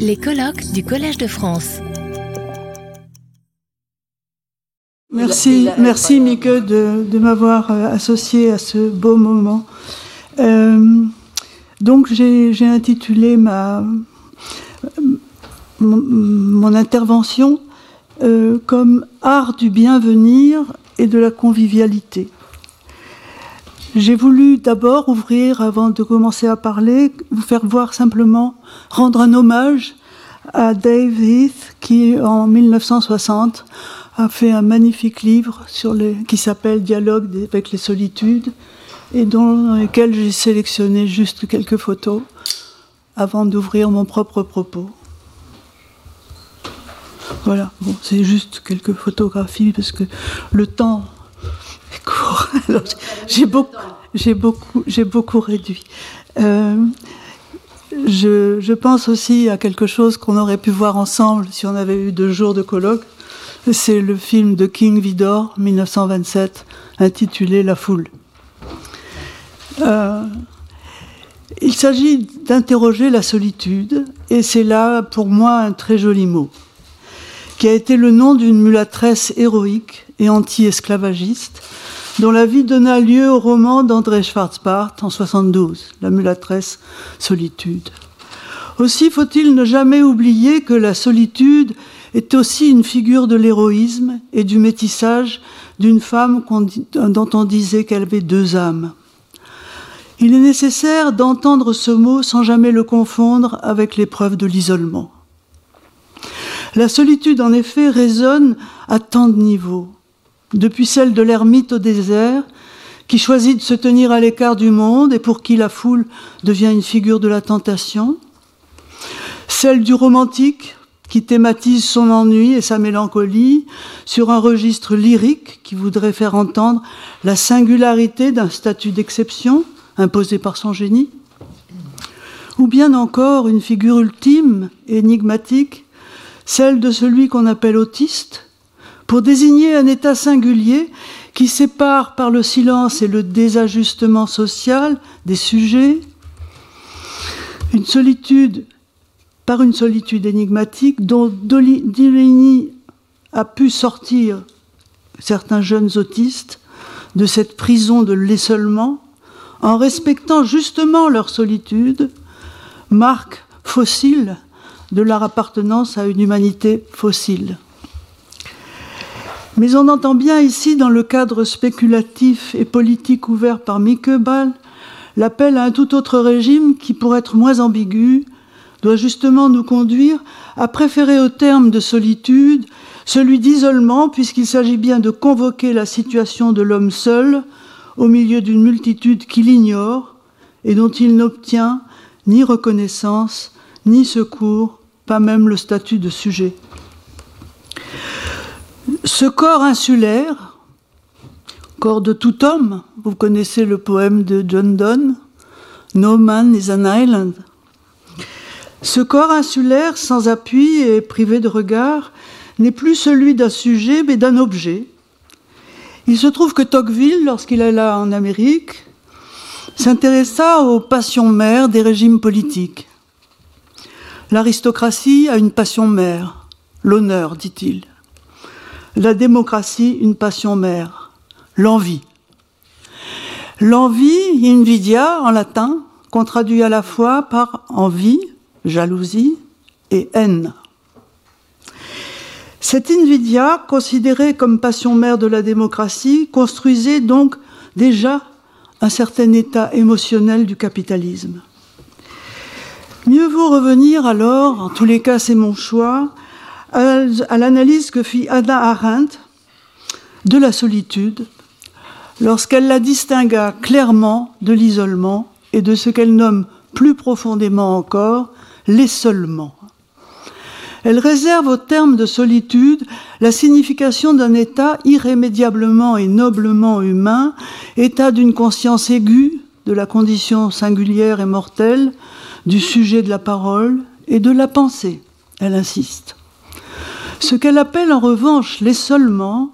Les colloques du Collège de France. Merci, merci Mike de, m'avoir euh, associé à ce beau moment. Euh, donc j'ai intitulé ma, mon, intervention euh, comme art du bienvenir et de la convivialité. J'ai voulu d'abord ouvrir, avant de commencer à parler, vous faire voir simplement, rendre un hommage à Dave Heath, qui en 1960 a fait un magnifique livre sur les, qui s'appelle Dialogue avec les solitudes, et dans lequel j'ai sélectionné juste quelques photos avant d'ouvrir mon propre propos. Voilà, c'est juste quelques photographies parce que le temps j'ai beaucoup, j'ai beaucoup, j'ai beaucoup réduit. Euh, je, je, pense aussi à quelque chose qu'on aurait pu voir ensemble si on avait eu deux jours de colloque. C'est le film de King Vidor, 1927, intitulé La foule. Euh, il s'agit d'interroger la solitude, et c'est là pour moi un très joli mot, qui a été le nom d'une mulâtresse héroïque et anti-esclavagiste, dont la vie donna lieu au roman d'André Schwarzbart en 72, La mulâtresse solitude. Aussi faut-il ne jamais oublier que la solitude est aussi une figure de l'héroïsme et du métissage d'une femme dont on disait qu'elle avait deux âmes. Il est nécessaire d'entendre ce mot sans jamais le confondre avec l'épreuve de l'isolement. La solitude, en effet, résonne à tant de niveaux depuis celle de l'ermite au désert, qui choisit de se tenir à l'écart du monde et pour qui la foule devient une figure de la tentation, celle du romantique, qui thématise son ennui et sa mélancolie sur un registre lyrique qui voudrait faire entendre la singularité d'un statut d'exception imposé par son génie, ou bien encore une figure ultime, énigmatique, celle de celui qu'on appelle autiste, pour désigner un état singulier qui sépare par le silence et le désajustement social des sujets, une solitude, par une solitude énigmatique dont Deligny a pu sortir certains jeunes autistes de cette prison de l'essolement en respectant justement leur solitude, marque fossile de leur appartenance à une humanité fossile. Mais on entend bien ici, dans le cadre spéculatif et politique ouvert par Ball, l'appel à un tout autre régime qui, pour être moins ambigu, doit justement nous conduire à préférer au terme de solitude celui d'isolement, puisqu'il s'agit bien de convoquer la situation de l'homme seul au milieu d'une multitude qui l'ignore et dont il n'obtient ni reconnaissance, ni secours, pas même le statut de sujet. Ce corps insulaire, corps de tout homme, vous connaissez le poème de John Donne, No man is an island. Ce corps insulaire, sans appui et privé de regard, n'est plus celui d'un sujet, mais d'un objet. Il se trouve que Tocqueville, lorsqu'il alla en Amérique, s'intéressa aux passions mères des régimes politiques. L'aristocratie a une passion mère, l'honneur, dit-il la démocratie une passion mère, l'envie. L'envie, invidia en latin, qu'on traduit à la fois par envie, jalousie et haine. Cette invidia, considérée comme passion mère de la démocratie, construisait donc déjà un certain état émotionnel du capitalisme. Mieux vaut revenir alors, en tous les cas c'est mon choix, à l'analyse que fit Anna Arendt de la solitude lorsqu'elle la distingua clairement de l'isolement et de ce qu'elle nomme plus profondément encore l'isolement. Elle réserve au terme de solitude la signification d'un état irrémédiablement et noblement humain, état d'une conscience aiguë de la condition singulière et mortelle, du sujet de la parole et de la pensée. Elle insiste. Ce qu'elle appelle en revanche l'essolement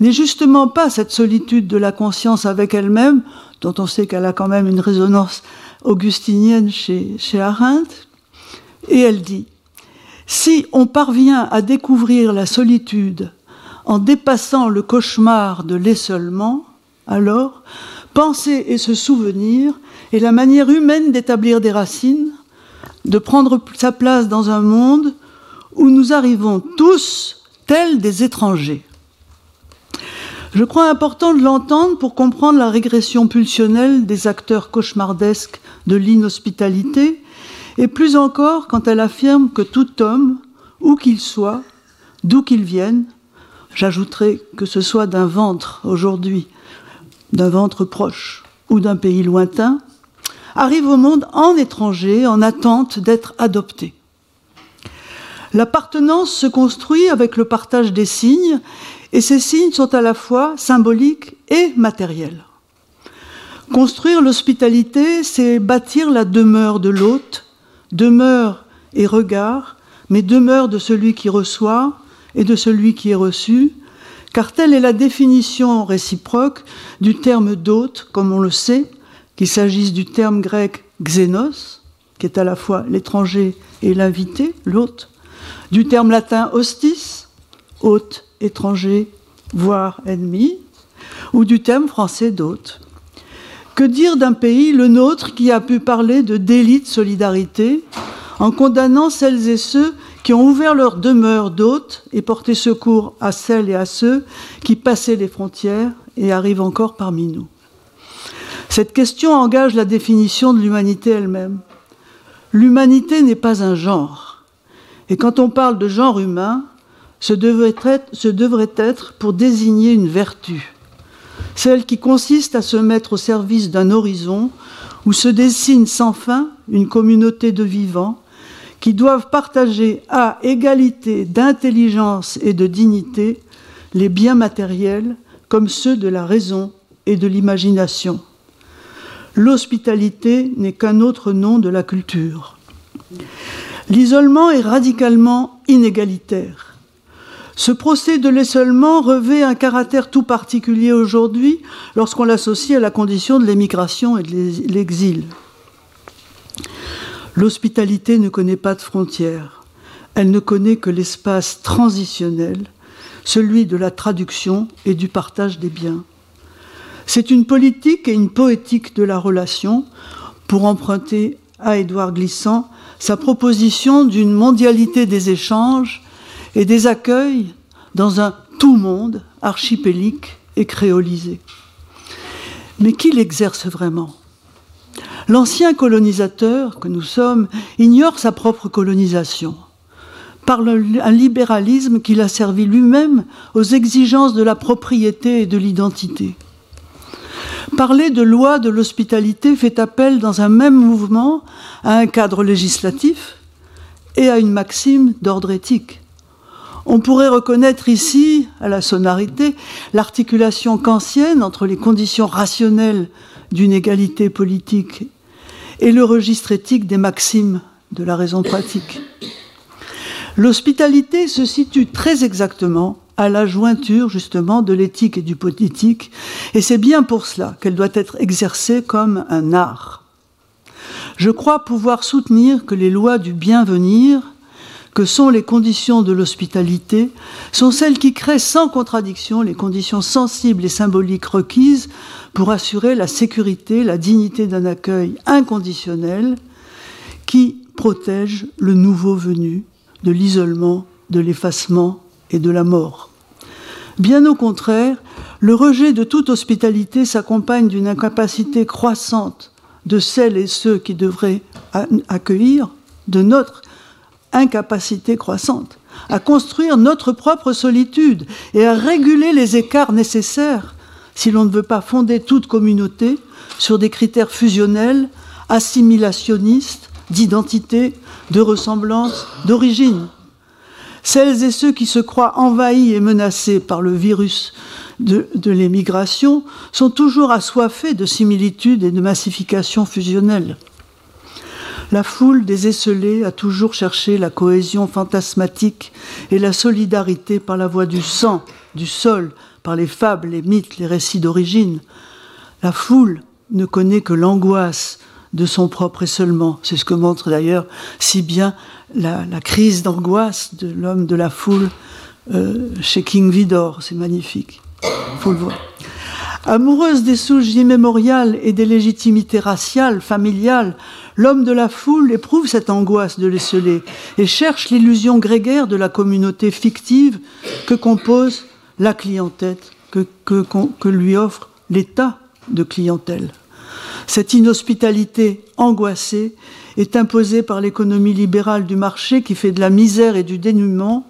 n'est justement pas cette solitude de la conscience avec elle-même, dont on sait qu'elle a quand même une résonance augustinienne chez, chez Arendt, Et elle dit, si on parvient à découvrir la solitude en dépassant le cauchemar de l'essolement, alors penser et se souvenir est la manière humaine d'établir des racines, de prendre sa place dans un monde où nous arrivons tous tels des étrangers. Je crois important de l'entendre pour comprendre la régression pulsionnelle des acteurs cauchemardesques de l'inhospitalité, et plus encore quand elle affirme que tout homme, où qu'il soit, d'où qu'il vienne, j'ajouterai que ce soit d'un ventre aujourd'hui, d'un ventre proche ou d'un pays lointain, arrive au monde en étranger en attente d'être adopté. L'appartenance se construit avec le partage des signes, et ces signes sont à la fois symboliques et matériels. Construire l'hospitalité, c'est bâtir la demeure de l'hôte, demeure et regard, mais demeure de celui qui reçoit et de celui qui est reçu, car telle est la définition réciproque du terme d'hôte, comme on le sait, qu'il s'agisse du terme grec xénos, qui est à la fois l'étranger et l'invité, l'hôte, du terme latin hostis, hôte, étranger, voire ennemi, ou du terme français d'hôte. Que dire d'un pays, le nôtre, qui a pu parler de délit de solidarité en condamnant celles et ceux qui ont ouvert leur demeure d'hôtes et porté secours à celles et à ceux qui passaient les frontières et arrivent encore parmi nous? Cette question engage la définition de l'humanité elle-même. L'humanité n'est pas un genre. Et quand on parle de genre humain, ce devrait, être, pour désigner une vertu, celle qui consiste à se mettre au service d'un horizon où se dessine sans fin une communauté de vivants qui doivent partager à égalité d'intelligence et de dignité les biens matériels comme ceux de la raison et de l'imagination. L'hospitalité n'est qu'un autre nom de la culture. L'isolement est radicalement inégalitaire. Ce procès de l'isolement revêt un caractère tout particulier aujourd'hui lorsqu'on l'associe à la condition de l'émigration et de l'exil. L'hospitalité ne connaît pas de frontières. Elle ne connaît que l'espace transitionnel, celui de la traduction et du partage des biens. C'est une politique et une poétique de la relation, pour emprunter à Édouard Glissant sa proposition d'une mondialité des échanges et des accueils dans un tout-monde archipélique et créolisé. Mais qui l'exerce vraiment? L'ancien colonisateur que nous sommes ignore sa propre colonisation par un libéralisme qu'il a servi lui-même aux exigences de la propriété et de l'identité. Parler de loi de l'hospitalité fait appel dans un même mouvement à un cadre législatif et à une maxime d'ordre éthique. On pourrait reconnaître ici, à la sonorité, l'articulation kantienne entre les conditions rationnelles d'une égalité politique et le registre éthique des maximes de la raison pratique. L'hospitalité se situe très exactement à la jointure justement de l'éthique et du politique, et c'est bien pour cela qu'elle doit être exercée comme un art. Je crois pouvoir soutenir que les lois du bienvenir, que sont les conditions de l'hospitalité, sont celles qui créent sans contradiction les conditions sensibles et symboliques requises pour assurer la sécurité, la dignité d'un accueil inconditionnel qui protège le nouveau venu de l'isolement, de l'effacement et de la mort. Bien au contraire, le rejet de toute hospitalité s'accompagne d'une incapacité croissante de celles et ceux qui devraient accueillir, de notre incapacité croissante à construire notre propre solitude et à réguler les écarts nécessaires si l'on ne veut pas fonder toute communauté sur des critères fusionnels, assimilationnistes, d'identité, de ressemblance, d'origine. Celles et ceux qui se croient envahis et menacés par le virus de, l'émigration sont toujours assoiffés de similitudes et de massification fusionnelle. La foule des esselés a toujours cherché la cohésion fantasmatique et la solidarité par la voie du sang, du sol, par les fables, les mythes, les récits d'origine. La foule ne connaît que l'angoisse de son propre seulement. C'est ce que montre d'ailleurs si bien la, crise d'angoisse de l'homme de la foule euh, chez King Vidor. C'est magnifique. Faut le voir. Amoureuse des souches immémoriales et des légitimités raciales, familiales, l'homme de la foule éprouve cette angoisse de l'esseler et cherche l'illusion grégaire de la communauté fictive que compose la clientèle, que lui offre l'état de clientèle. Cette inhospitalité angoissée est imposée par l'économie libérale du marché qui fait de la misère et du dénuement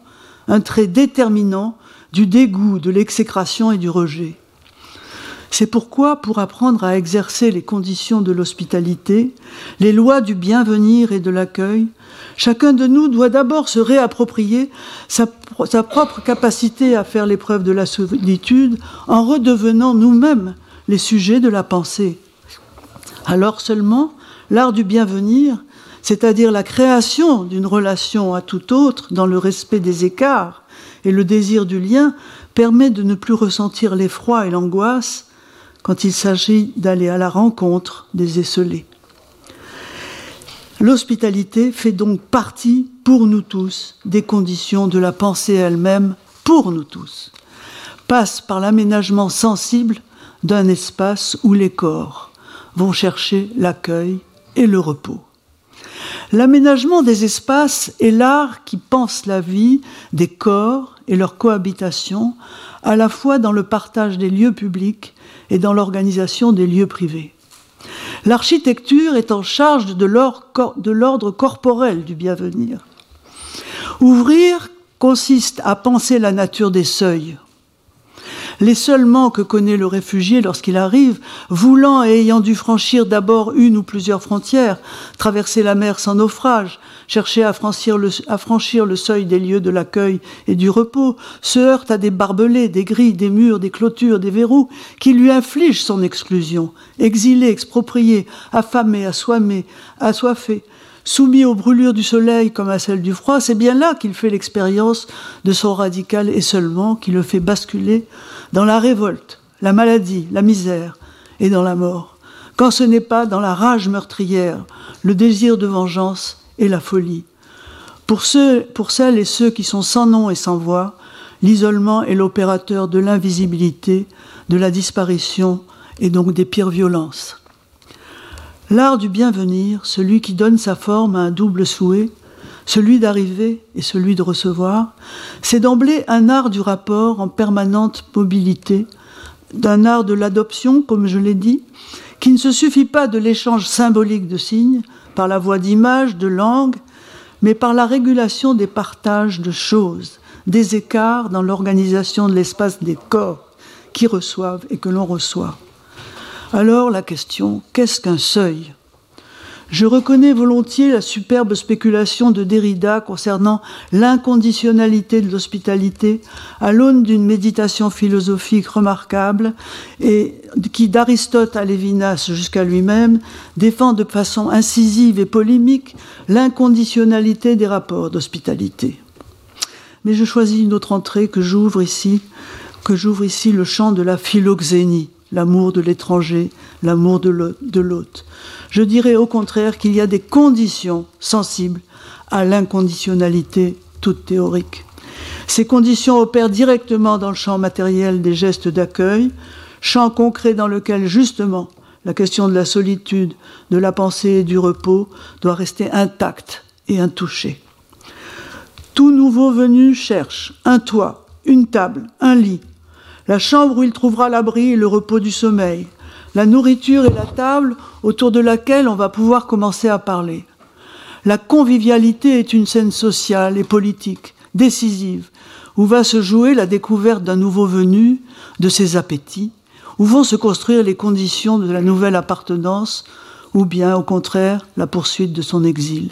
un trait déterminant du dégoût, de l'exécration et du rejet. C'est pourquoi, pour apprendre à exercer les conditions de l'hospitalité, les lois du bienvenir et de l'accueil, chacun de nous doit d'abord se réapproprier sa, propre capacité à faire l'épreuve de la solitude en redevenant nous-mêmes les sujets de la pensée. Alors seulement, l'art du bienvenir, c'est-à-dire la création d'une relation à tout autre dans le respect des écarts et le désir du lien, permet de ne plus ressentir l'effroi et l'angoisse quand il s'agit d'aller à la rencontre des esselés. L'hospitalité fait donc partie, pour nous tous, des conditions de la pensée elle-même, pour nous tous, passe par l'aménagement sensible d'un espace où les corps vont chercher l'accueil et le repos. L'aménagement des espaces est l'art qui pense la vie des corps et leur cohabitation, à la fois dans le partage des lieux publics et dans l'organisation des lieux privés. L'architecture est en charge de l'ordre corporel du bienvenir. Ouvrir consiste à penser la nature des seuils, les seuls que connaît le réfugié lorsqu'il arrive, voulant et ayant dû franchir d'abord une ou plusieurs frontières, traverser la mer sans naufrage, chercher à franchir, le, seuil des lieux de l'accueil et du repos, se heurte à des barbelés, des grilles, des murs, des clôtures, des verrous qui lui infligent son exclusion, exilé, exproprié, affamé, assoimmé, assoiffé, soumis aux brûlures du soleil comme à celles du froid, c'est bien là qu'il fait l'expérience de son radical et seulement qui le fait basculer dans la révolte, la maladie, la misère et dans la mort, quand ce n'est pas dans la rage meurtrière, le désir de vengeance et la folie. Pour, pour celles et ceux qui sont sans nom et sans voix, l'isolement est l'opérateur de l'invisibilité, de la disparition et donc des pires violences. L'art du bienvenir, celui qui donne sa forme à un double souhait, celui d'arriver et celui de recevoir, c'est d'emblée un art du rapport en permanente mobilité, d'un art de l'adoption, comme je l'ai dit, qui ne se suffit pas de l'échange symbolique de signes, par la voie d'images, de langues, mais par la régulation des partages de choses, des écarts dans l'organisation de l'espace des corps qui reçoivent et que l'on reçoit. Alors la question, qu'est-ce qu'un seuil? Je reconnais volontiers la superbe spéculation de Derrida concernant l'inconditionnalité de l'hospitalité à l'aune d'une méditation philosophique remarquable et qui d'Aristote à Lévinas jusqu'à lui-même défend de façon incisive et polémique l'inconditionnalité des rapports d'hospitalité. Mais je choisis une autre entrée que j'ouvre ici, que j'ouvre ici le champ de la philoxénie l'amour de l'étranger, l'amour de l'hôte. Je dirais au contraire qu'il y a des conditions sensibles à l'inconditionnalité toute théorique. Ces conditions opèrent directement dans le champ matériel des gestes d'accueil, champ concret dans lequel justement la question de la solitude, de la pensée et du repos doit rester intacte et intouchée. Tout nouveau venu cherche un toit, une table, un lit, la chambre où il trouvera l'abri et le repos du sommeil, la nourriture et la table autour de laquelle on va pouvoir commencer à parler. La convivialité est une scène sociale et politique, décisive, où va se jouer la découverte d'un nouveau venu, de ses appétits, où vont se construire les conditions de la nouvelle appartenance, ou bien au contraire la poursuite de son exil.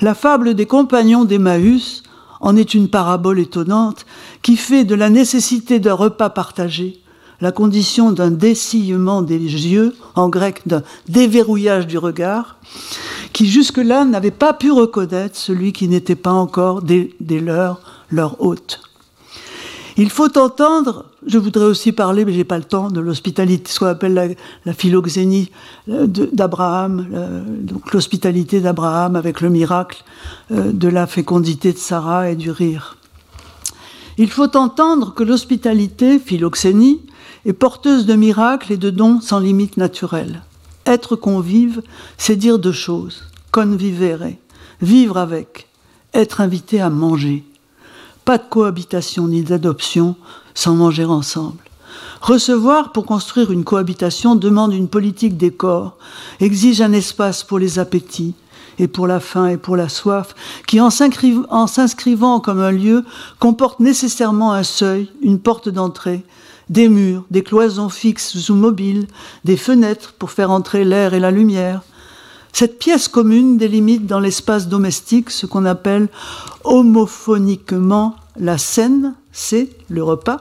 La fable des compagnons d'Emmaüs en est une parabole étonnante qui fait de la nécessité d'un repas partagé la condition d'un dessillement des yeux, en grec d'un déverrouillage du regard, qui jusque-là n'avait pas pu reconnaître celui qui n'était pas encore des, leurs, leur hôte. Il faut entendre je voudrais aussi parler, mais j'ai pas le temps, de l'hospitalité, ce qu'on appelle la, philoxénie euh, d'Abraham, donc l'hospitalité d'Abraham avec le miracle euh, de la fécondité de Sarah et du rire. Il faut entendre que l'hospitalité, philoxénie, est porteuse de miracles et de dons sans limite naturelle. Être convive, c'est dire deux choses. Convivere, vivre avec, être invité à manger. Pas de cohabitation ni d'adoption sans manger ensemble. Recevoir pour construire une cohabitation demande une politique des corps, exige un espace pour les appétits et pour la faim et pour la soif, qui en s'inscrivant comme un lieu comporte nécessairement un seuil, une porte d'entrée, des murs, des cloisons fixes ou mobiles, des fenêtres pour faire entrer l'air et la lumière. Cette pièce commune délimite dans l'espace domestique ce qu'on appelle homophoniquement la scène, c'est le repas,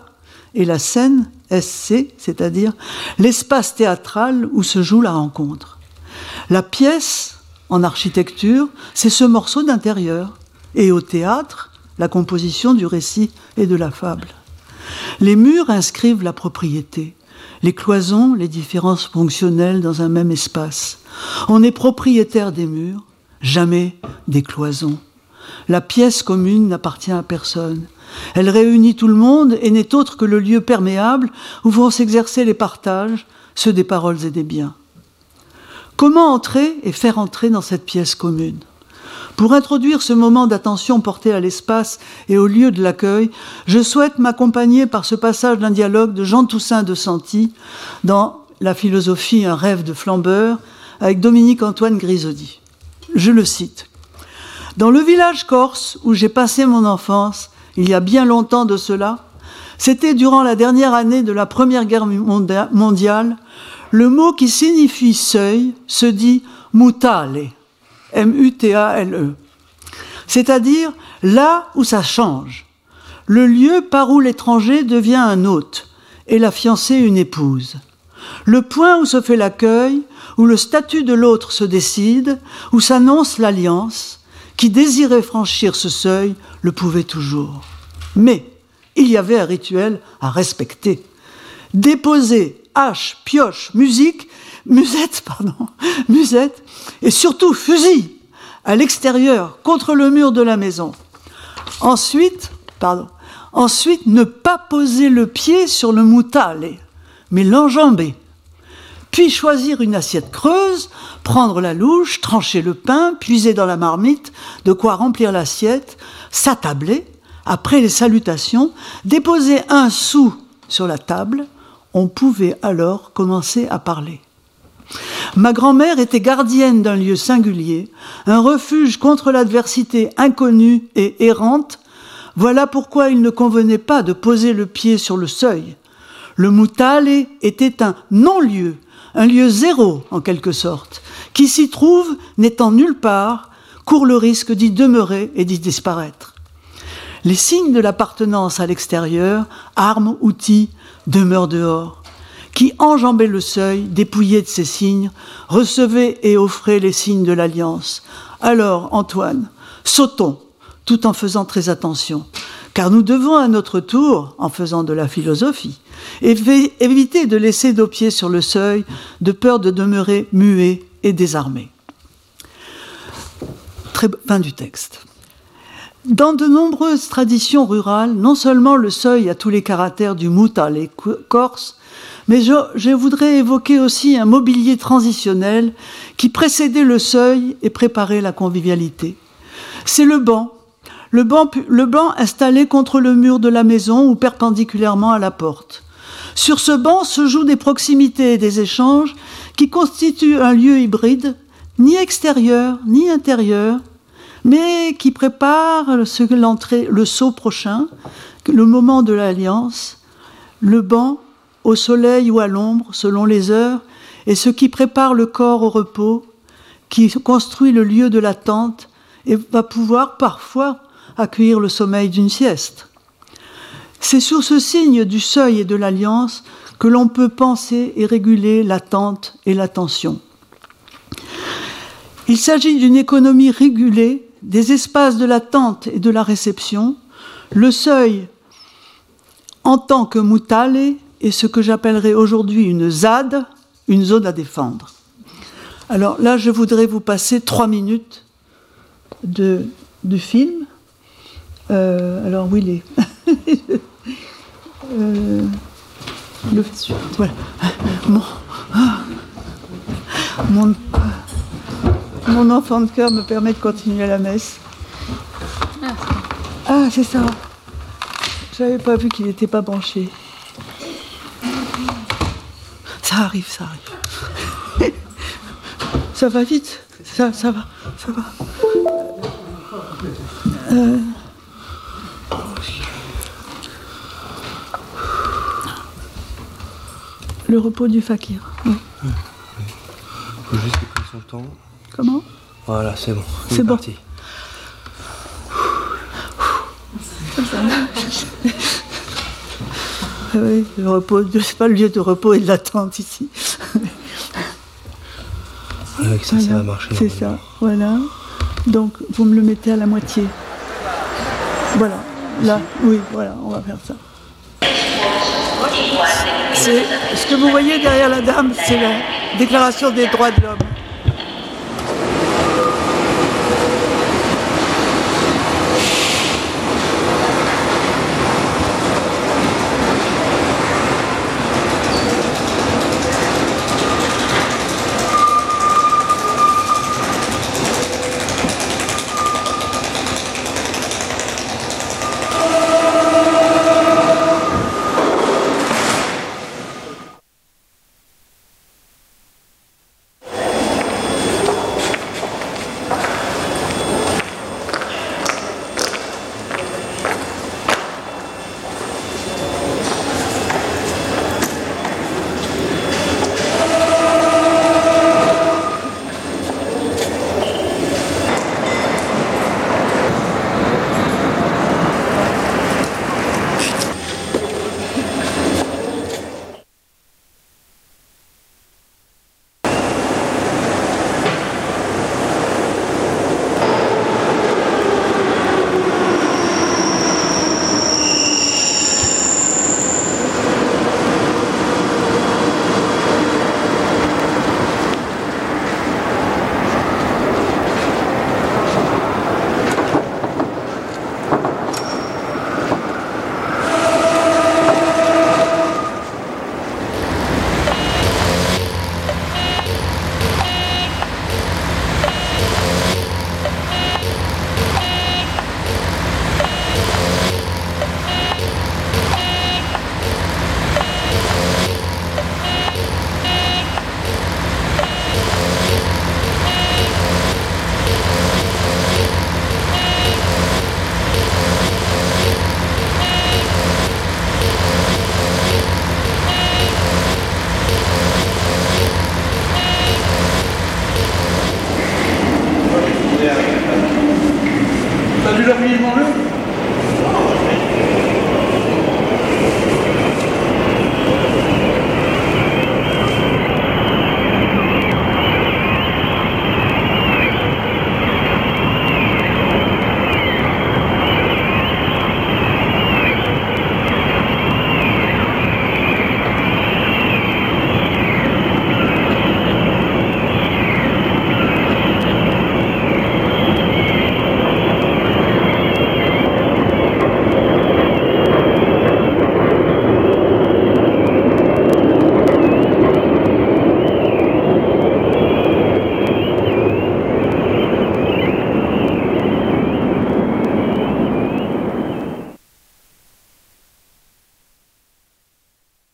et la scène, SC, c'est-à-dire l'espace théâtral où se joue la rencontre. La pièce, en architecture, c'est ce morceau d'intérieur, et au théâtre, la composition du récit et de la fable. Les murs inscrivent la propriété, les cloisons, les différences fonctionnelles dans un même espace. On est propriétaire des murs, jamais des cloisons. La pièce commune n'appartient à personne. Elle réunit tout le monde et n'est autre que le lieu perméable où vont s'exercer les partages, ceux des paroles et des biens. Comment entrer et faire entrer dans cette pièce commune? Pour introduire ce moment d'attention porté à l'espace et au lieu de l'accueil, je souhaite m'accompagner par ce passage d'un dialogue de Jean Toussaint de Santi dans La philosophie, un rêve de flambeur, avec Dominique-Antoine Grisodi. Je le cite. Dans le village corse où j'ai passé mon enfance, il y a bien longtemps de cela, c'était durant la dernière année de la Première Guerre mondiale, le mot qui signifie seuil se dit mutale, M-U-T-A-L-E. C'est-à-dire là où ça change, le lieu par où l'étranger devient un hôte et la fiancée une épouse, le point où se fait l'accueil, où le statut de l'autre se décide, où s'annonce l'alliance, qui désirait franchir ce seuil le pouvait toujours. Mais il y avait un rituel à respecter. Déposer hache, pioche, musique musette, pardon, musette, et surtout fusil à l'extérieur contre le mur de la maison. Ensuite, pardon, ensuite ne pas poser le pied sur le moutale, mais l'enjamber. Puis choisir une assiette creuse, prendre la louche, trancher le pain, puiser dans la marmite, de quoi remplir l'assiette, s'attabler, après les salutations, déposer un sou sur la table, on pouvait alors commencer à parler. Ma grand-mère était gardienne d'un lieu singulier, un refuge contre l'adversité inconnue et errante. Voilà pourquoi il ne convenait pas de poser le pied sur le seuil. Le Moutale était un non-lieu, un lieu zéro en quelque sorte, qui s'y trouve n'étant nulle part, court le risque d'y demeurer et d'y disparaître. Les signes de l'appartenance à l'extérieur, armes, outils, demeurent dehors qui enjambait le seuil, dépouillé de ses signes, recevait et offrait les signes de l'alliance. Alors, Antoine, sautons, tout en faisant très attention, car nous devons à notre tour, en faisant de la philosophie, éviter de laisser nos pieds sur le seuil, de peur de demeurer muets et désarmés. Fin du texte. Dans de nombreuses traditions rurales, non seulement le seuil a tous les caractères du mouta, les corses, mais je, voudrais évoquer aussi un mobilier transitionnel qui précédait le seuil et préparait la convivialité. C'est le banc. Le banc, le banc installé contre le mur de la maison ou perpendiculairement à la porte. Sur ce banc se jouent des proximités et des échanges qui constituent un lieu hybride, ni extérieur ni intérieur, mais qui prépare l'entrée, le saut prochain, le moment de l'alliance. Le banc au soleil ou à l'ombre, selon les heures, et ce qui prépare le corps au repos, qui construit le lieu de l'attente et va pouvoir parfois accueillir le sommeil d'une sieste. C'est sur ce signe du seuil et de l'alliance que l'on peut penser et réguler l'attente et l'attention. Il s'agit d'une économie régulée des espaces de l'attente et de la réception. Le seuil en tant que Moutale est ce que j'appellerais aujourd'hui une ZAD, une zone à défendre. Alors là, je voudrais vous passer trois minutes de, du film. Euh, alors, où il est euh, le, voilà. Mon, mon, mon, enfant de cœur me permet de continuer la messe. Ah, c'est ça. J'avais pas vu qu'il n'était pas branché. Ça arrive, ça arrive. ça va vite. Ça, ça va, ça va. Euh... Le repos du fakir. Oui. Faut juste qu'il son temps. Comment Voilà, c'est bon. C'est bon. parti. Oui, le repos, c'est pas le lieu de repos et de l'attente ici. Avec ça, Voilà, ça va marcher. C'est ça, voilà. Donc, vous me le mettez à la moitié. Voilà, là, oui, voilà, on va faire ça. C'est ce que vous voyez derrière la dame, c'est la Déclaration des droits de l'homme.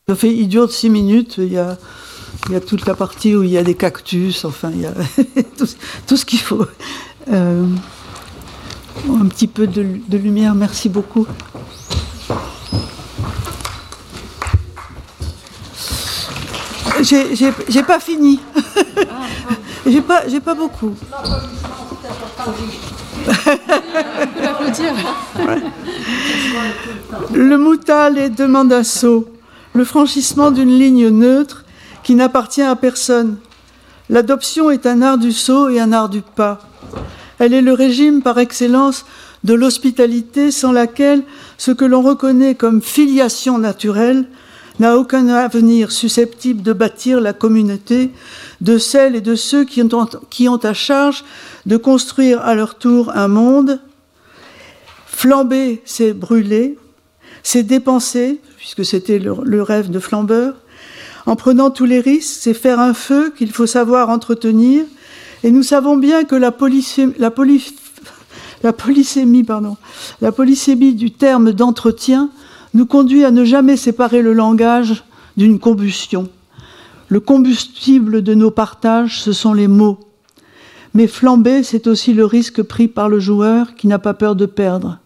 Ça fait, il dure 6 minutes, il y, a, il y a toute la partie où il y a des cactus, enfin, il y a tout, tout ce qu'il faut. Euh, un petit peu de, de lumière, merci beaucoup. J'ai- J'ai j'ai pas fini. J'ai pas, j'ai pas beaucoup. Le Moutale demande un saut, le franchissement d'une ligne neutre qui n'appartient à personne. L'adoption est un art du saut et un art du pas. Elle est le régime par excellence de l'hospitalité sans laquelle ce que l'on reconnaît comme filiation naturelle n'a aucun avenir susceptible de bâtir la communauté de celles et de ceux qui ont, qui ont à charge de construire à leur tour un monde. Flamber, c'est brûler, c'est dépenser, puisque c'était le, rêve de Flambeur. En prenant tous les risques, c'est faire un feu qu'il faut savoir entretenir. Et nous savons bien que la polysémie, pardon, la polysémie du terme d'entretien nous conduit à ne jamais séparer le langage d'une combustion. Le combustible de nos partages, ce sont les mots. Mais flamber, c'est aussi le risque pris par le joueur qui n'a pas peur de perdre.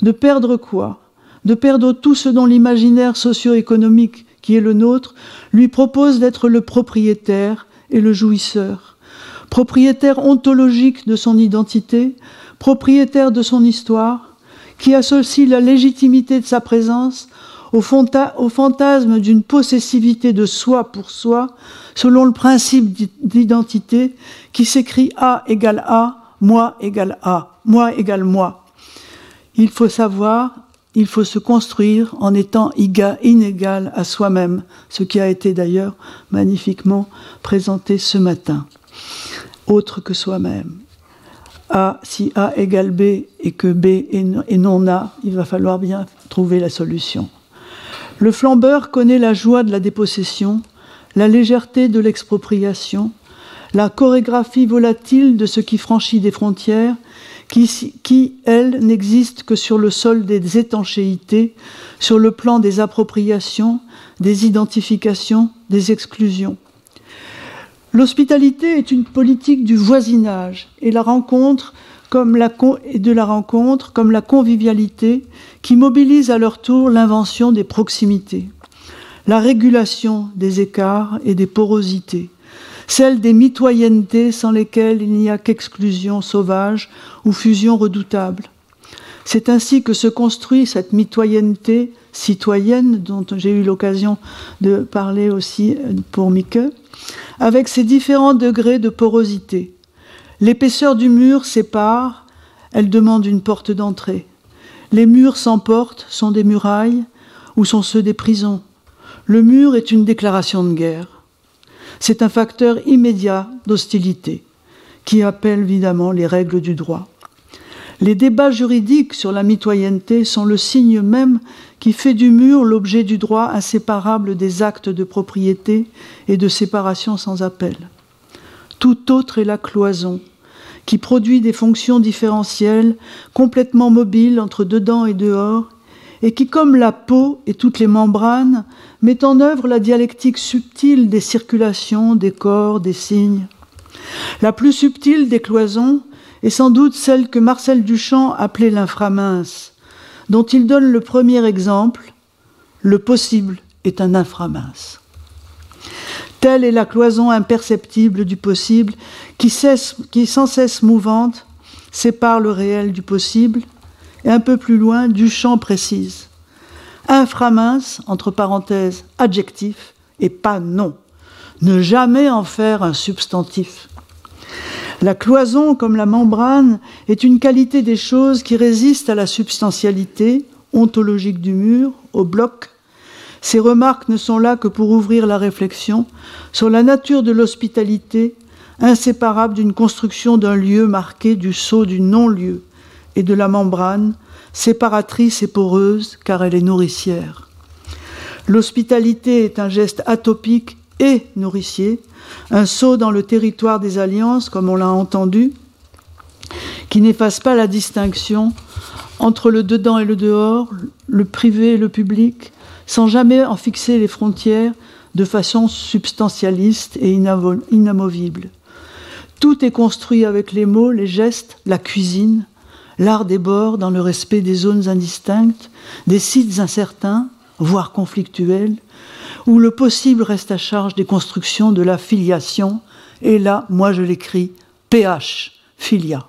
De perdre quoi? De perdre tout ce dont l'imaginaire socio-économique qui est le nôtre lui propose d'être le propriétaire et le jouisseur. Propriétaire ontologique de son identité, propriétaire de son histoire, qui associe la légitimité de sa présence au, fantasme d'une possessivité de soi pour soi, selon le principe d'identité qui s'écrit A égale A, moi égale A, moi égale moi. Il faut savoir, il faut se construire en étant inégal à soi-même, ce qui a été d'ailleurs magnifiquement présenté ce matin. Autre que soi-même. A, si A égale B et que B est non A, il va falloir bien trouver la solution. Le flambeur connaît la joie de la dépossession, la légèreté de l'expropriation, la chorégraphie volatile de ce qui franchit des frontières, qui, qui elle, n'existe que sur le sol des étanchéités, sur le plan des appropriations, des identifications, des exclusions. L'hospitalité est une politique du voisinage et la rencontre et de la rencontre comme la convivialité qui mobilise à leur tour l'invention des proximités, la régulation des écarts et des porosités, celle des mitoyennetés sans lesquelles il n'y a qu'exclusion sauvage ou fusion redoutable. C'est ainsi que se construit cette mitoyenneté citoyenne dont j'ai eu l'occasion de parler aussi pour Mike, avec ses différents degrés de porosité. L'épaisseur du mur sépare, elle demande une porte d'entrée. Les murs sans porte sont des murailles ou sont ceux des prisons. Le mur est une déclaration de guerre. C'est un facteur immédiat d'hostilité qui appelle évidemment les règles du droit. Les débats juridiques sur la mitoyenneté sont le signe même qui fait du mur l'objet du droit inséparable des actes de propriété et de séparation sans appel. Tout autre est la cloison, qui produit des fonctions différentielles, complètement mobiles entre dedans et dehors, et qui, comme la peau et toutes les membranes, met en œuvre la dialectique subtile des circulations, des corps, des signes. La plus subtile des cloisons est sans doute celle que Marcel Duchamp appelait l'inframince, dont il donne le premier exemple, le possible est un inframince. Telle est la cloison imperceptible du possible qui, qui sans cesse mouvante sépare le réel du possible et un peu plus loin du champ précise. Inframince, entre parenthèses, adjectif et pas non. Ne jamais en faire un substantif. La cloison, comme la membrane, est une qualité des choses qui résiste à la substantialité ontologique du mur, au bloc. Ces remarques ne sont là que pour ouvrir la réflexion sur la nature de l'hospitalité, inséparable d'une construction d'un lieu marqué du sceau du non-lieu, et de la membrane, séparatrice et poreuse, car elle est nourricière. L'hospitalité est un geste atopique et nourricier, un saut dans le territoire des alliances, comme on l'a entendu, qui n'efface pas la distinction entre le dedans et le dehors, le privé et le public, sans jamais en fixer les frontières de façon substantialiste et inamovible. Tout est construit avec les mots, les gestes, la cuisine, l'art des bords dans le respect des zones indistinctes, des sites incertains, voire conflictuels, où le possible reste à charge des constructions de la filiation, et là, moi je l'écris, PH, filia.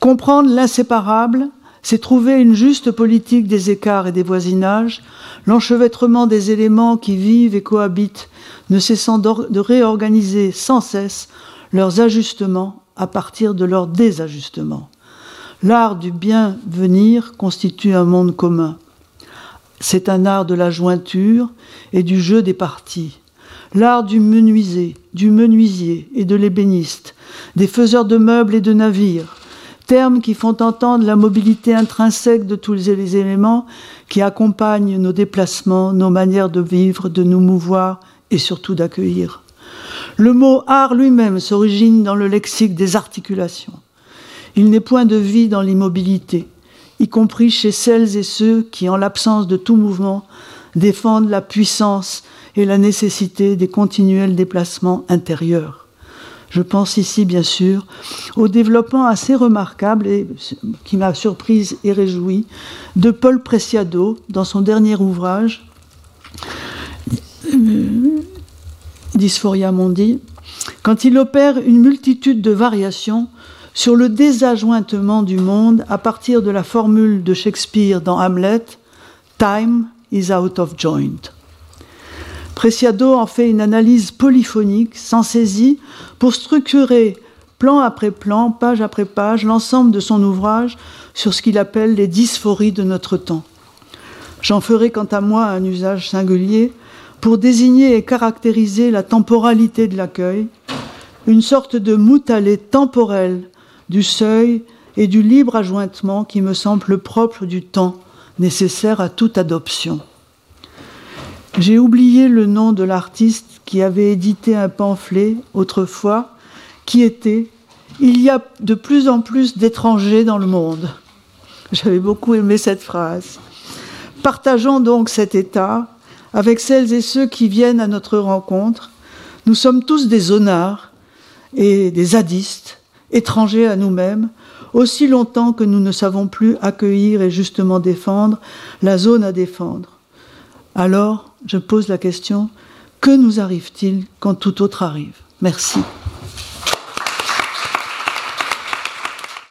Comprendre l'inséparable, c'est trouver une juste politique des écarts et des voisinages, l'enchevêtrement des éléments qui vivent et cohabitent, ne cessant de réorganiser sans cesse leurs ajustements à partir de leur désajustement. L'art du bien venir constitue un monde commun. C'est un art de la jointure et du jeu des parties. L'art du menuisier, du menuisier et de l'ébéniste, des faiseurs de meubles et de navires, termes qui font entendre la mobilité intrinsèque de tous les éléments qui accompagnent nos déplacements, nos manières de vivre, de nous mouvoir et surtout d'accueillir. Le mot art lui-même s'origine dans le lexique des articulations. Il n'est point de vie dans l'immobilité, y compris chez celles et ceux qui, en l'absence de tout mouvement, défendent la puissance et la nécessité des continuels déplacements intérieurs. Je pense ici, bien sûr, au développement assez remarquable et qui m'a surprise et réjouie de Paul Preciado dans son dernier ouvrage, Dysphoria Mondi, quand il opère une multitude de variations sur le désajointement du monde à partir de la formule de Shakespeare dans Hamlet, Time is out of joint. Preciado en fait une analyse polyphonique, sans saisie, pour structurer plan après plan, page après page, l'ensemble de son ouvrage sur ce qu'il appelle les dysphories de notre temps. J'en ferai quant à moi un usage singulier pour désigner et caractériser la temporalité de l'accueil, une sorte de moutalé temporel du seuil et du libre ajointement qui me semble propre du temps nécessaire à toute adoption. J'ai oublié le nom de l'artiste qui avait édité un pamphlet autrefois qui était Il y a de plus en plus d'étrangers dans le monde. J'avais beaucoup aimé cette phrase. Partageons donc cet état avec celles et ceux qui viennent à notre rencontre. Nous sommes tous des zonards et des zadistes étrangers à nous-mêmes, aussi longtemps que nous ne savons plus accueillir et justement défendre la zone à défendre. Alors, je pose la question, que nous arrive-t-il quand tout autre arrive? Merci.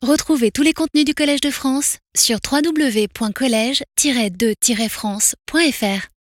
Retrouvez tous les contenus du Collège de France sur www.colège-2-france.fr.